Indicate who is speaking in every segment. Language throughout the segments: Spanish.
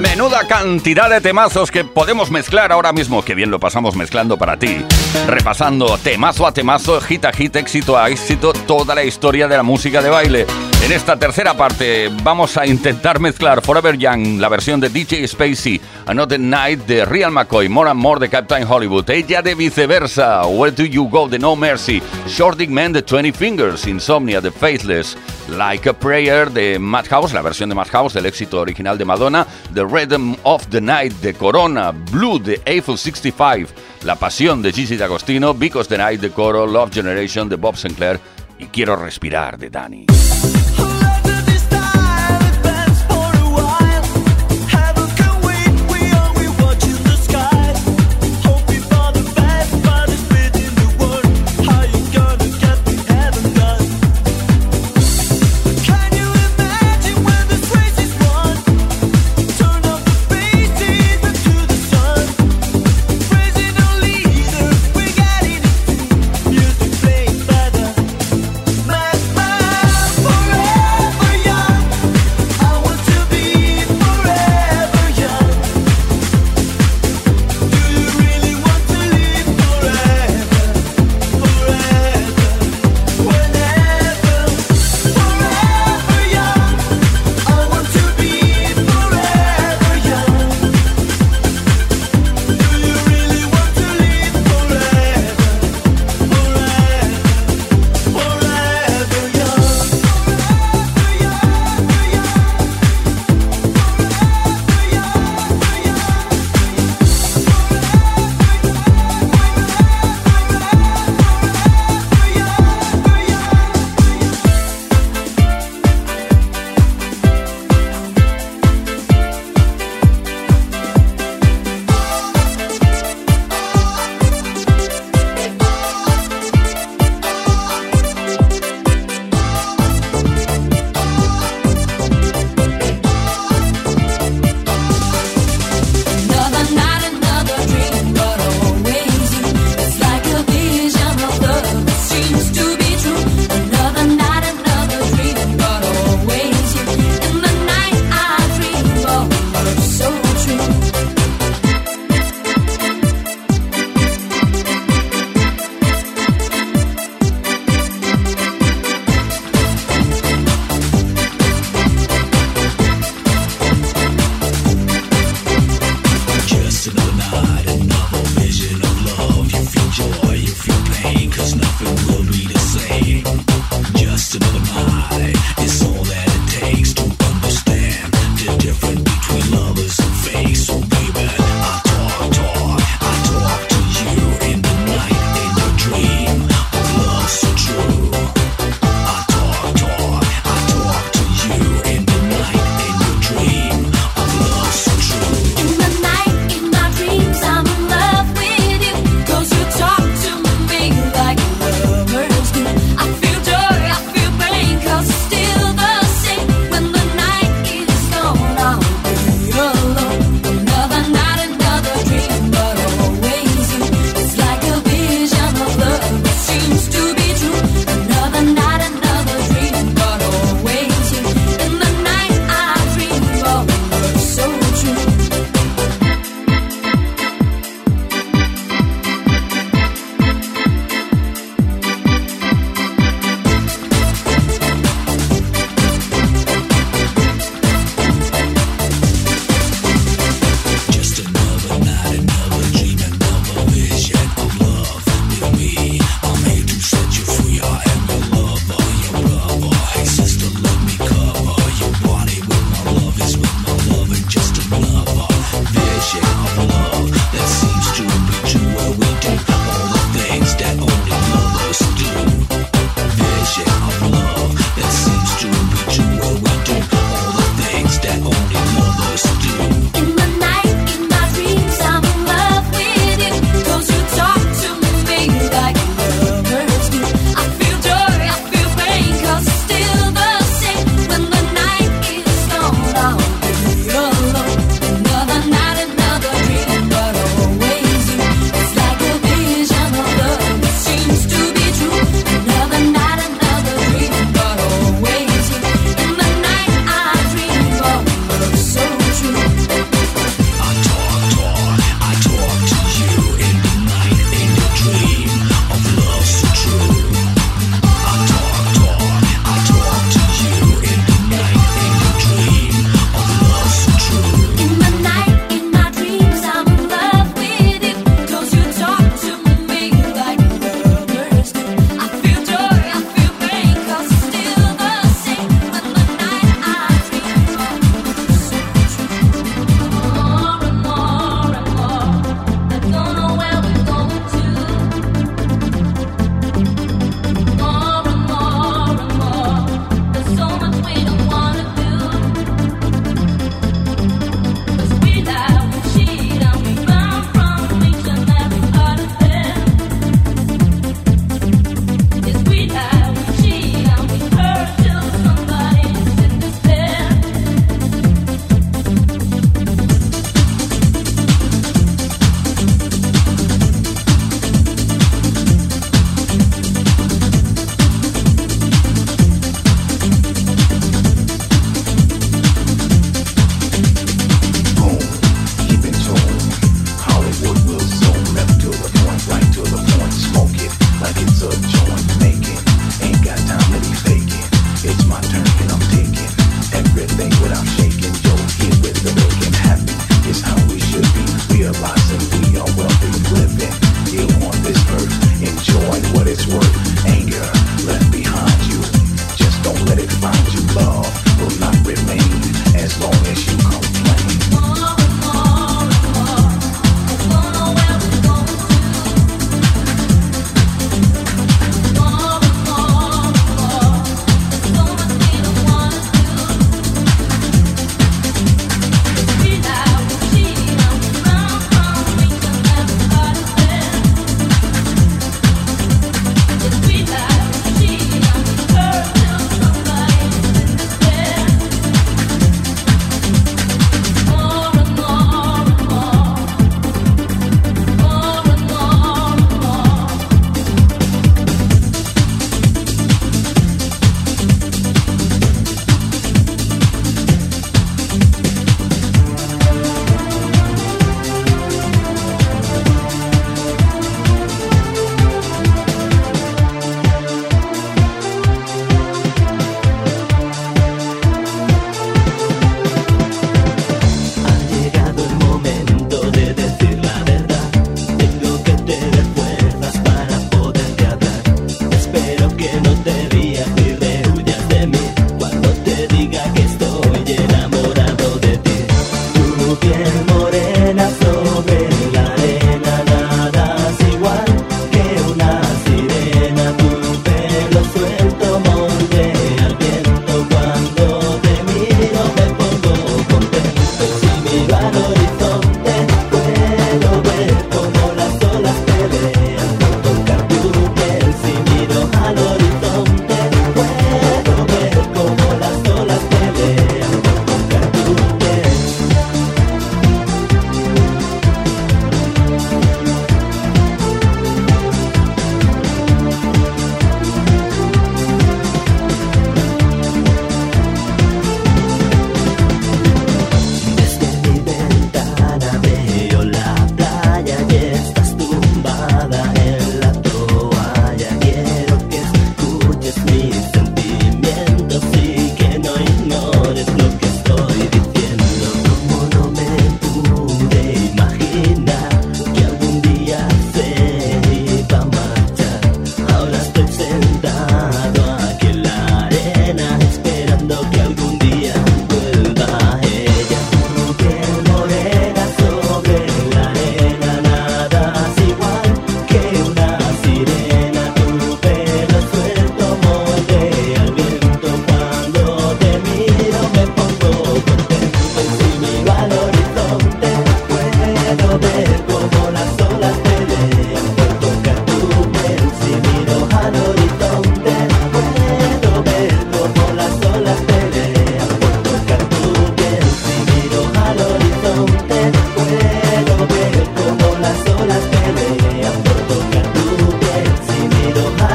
Speaker 1: Menuda cantidad de temazos que podemos mezclar ahora mismo. Que bien lo pasamos mezclando para ti. Repasando temazo a temazo, hit a hit, éxito a éxito, toda la historia de la música de baile. En esta tercera parte vamos a intentar mezclar Forever Young, la versión de DJ Spacey, Another Night de Real McCoy, More and More de Captain Hollywood, ella de viceversa, Where Do You Go de No Mercy, Shorting Man de 20 Fingers, Insomnia de Faithless, Like a Prayer de Madhouse, la versión de Madhouse del éxito original de Madonna, The Rhythm of the Night de Corona, Blue de Eiffel 65, La Pasión de Gigi D'Agostino, Because the Night de Coro, Love Generation de Bob Sinclair y Quiero Respirar de Danny.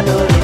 Speaker 2: adorer.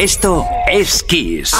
Speaker 3: Esto es Kiss.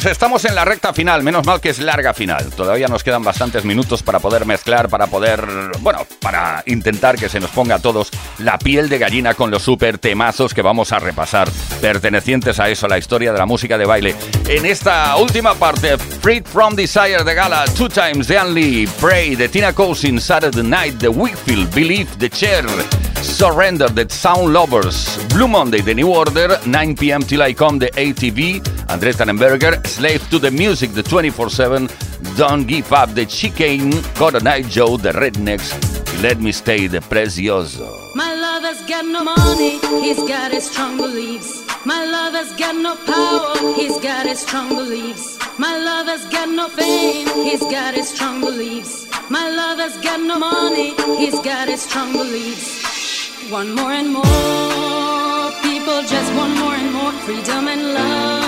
Speaker 1: Pues estamos en la recta final, menos mal que es larga final. Todavía nos quedan bastantes minutos para poder mezclar, para poder, bueno, para intentar que se nos ponga a todos la piel de gallina con los super temazos que vamos a repasar, pertenecientes a eso, la historia de la música de baile. En esta última parte, Freed from Desire de Gala, Two Times the Only, Pray de Tina Cousin, Saturday Night, The Wickfield, Believe, The Chair, Surrender, The Sound Lovers, Blue Monday, The New Order, 9 p.m. Till I Come, The ATV, Andrés Tannenberger, Slave to the Music, The 24-7, Don't Give Up, The Chicane, Cotton Eye Joe, The Rednecks, Let Me Stay, The Precioso.
Speaker 4: My lover's got no money, he's got his strong beliefs. My lover's got no power, he's got his strong beliefs. My lover's got no fame, he's got his strong beliefs. My lover's got no money, he's got his strong beliefs. One more and more, people just want more and more freedom and love.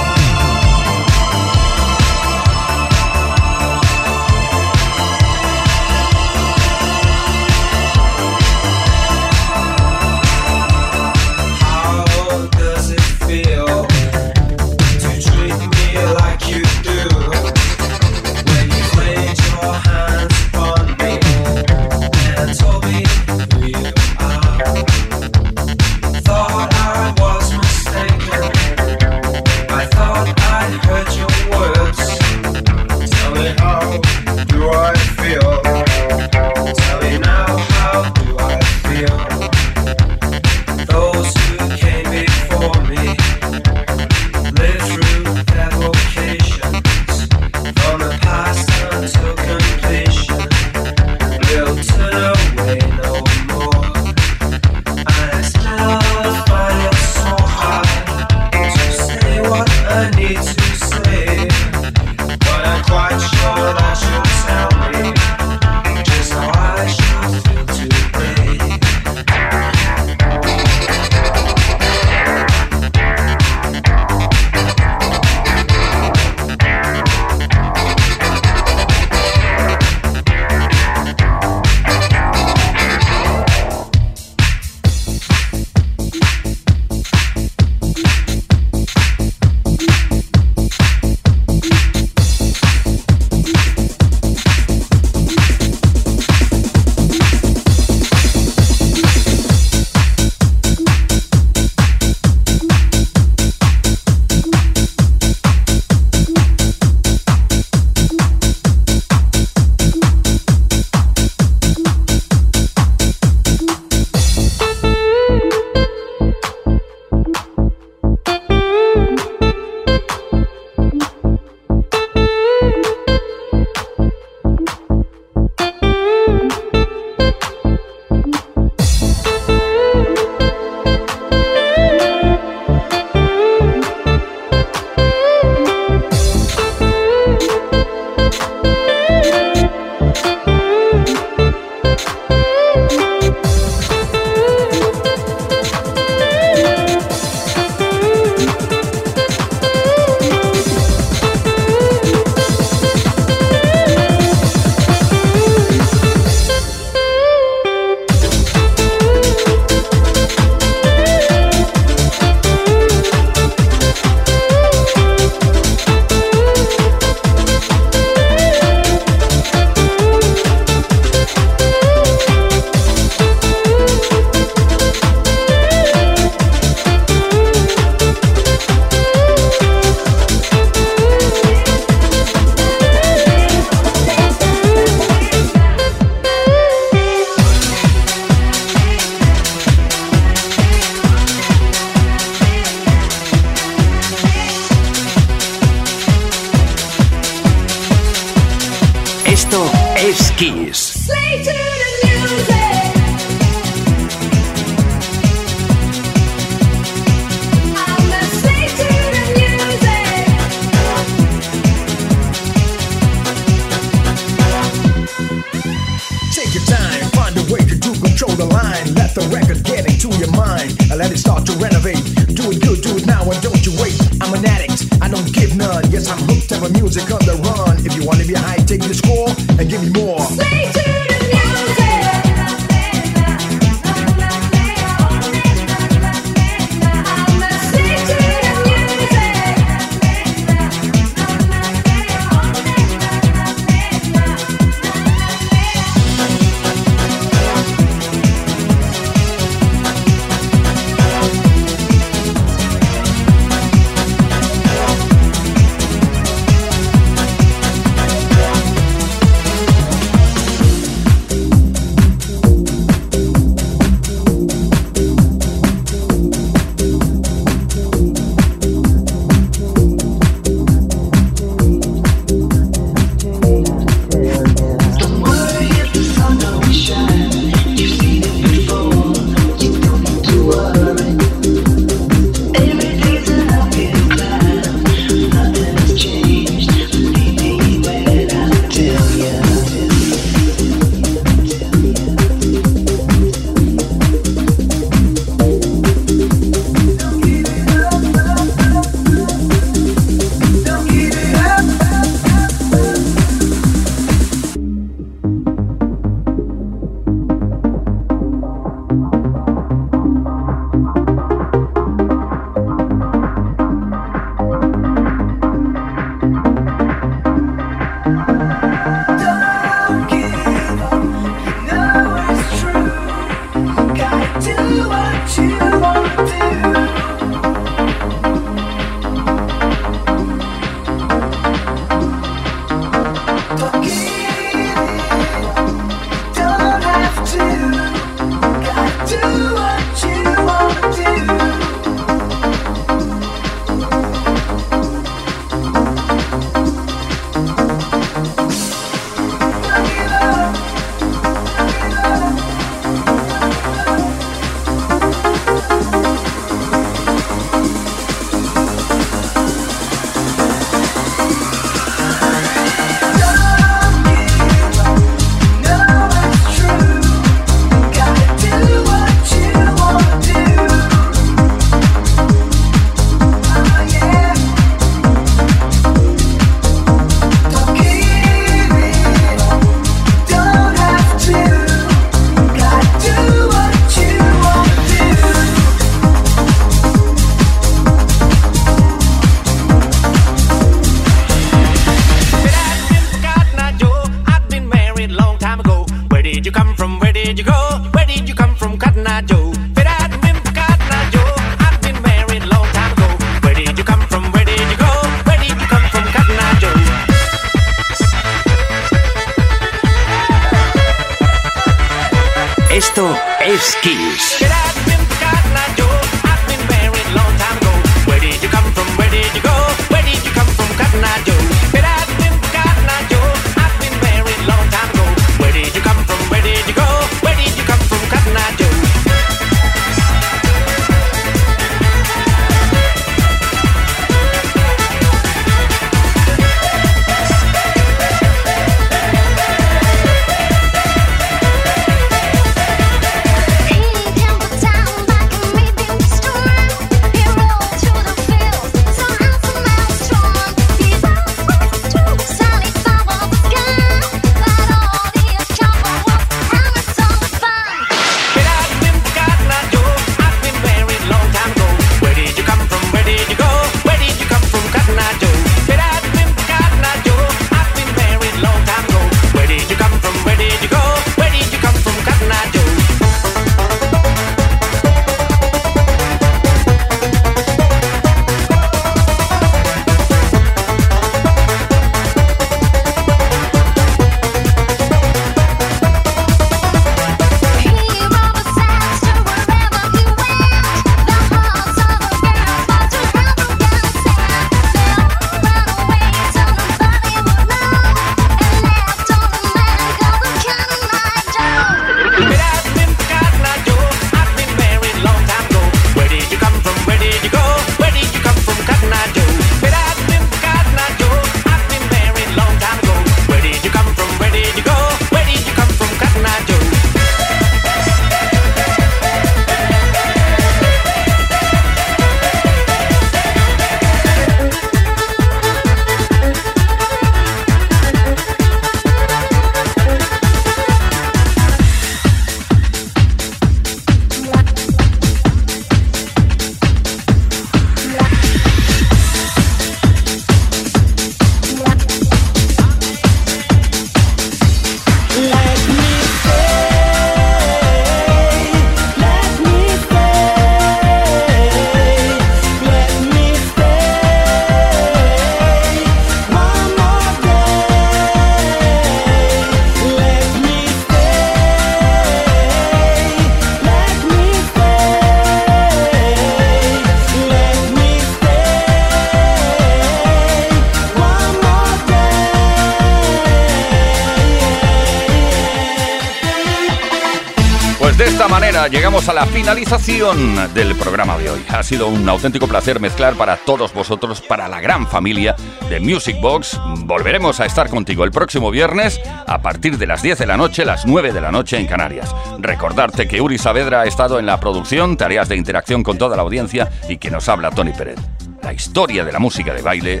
Speaker 1: llegamos a la finalización del programa de hoy. Ha sido un auténtico placer mezclar para todos vosotros, para la gran familia de Music Box. Volveremos a estar contigo el próximo viernes a partir de las 10 de la noche, las 9 de la noche en Canarias. Recordarte que Uri Saavedra ha estado en la producción, tareas de interacción con toda la audiencia y que nos habla Tony Pérez. La historia de la música de baile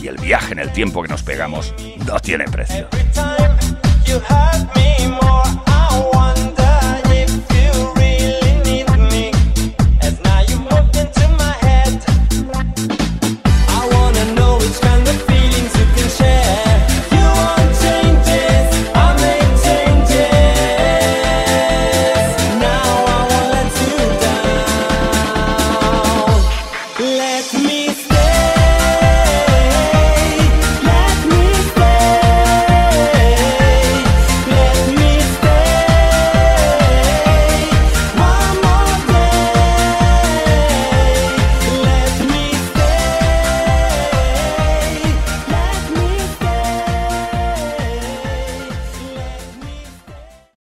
Speaker 1: y el viaje en el tiempo que nos pegamos no tiene precio.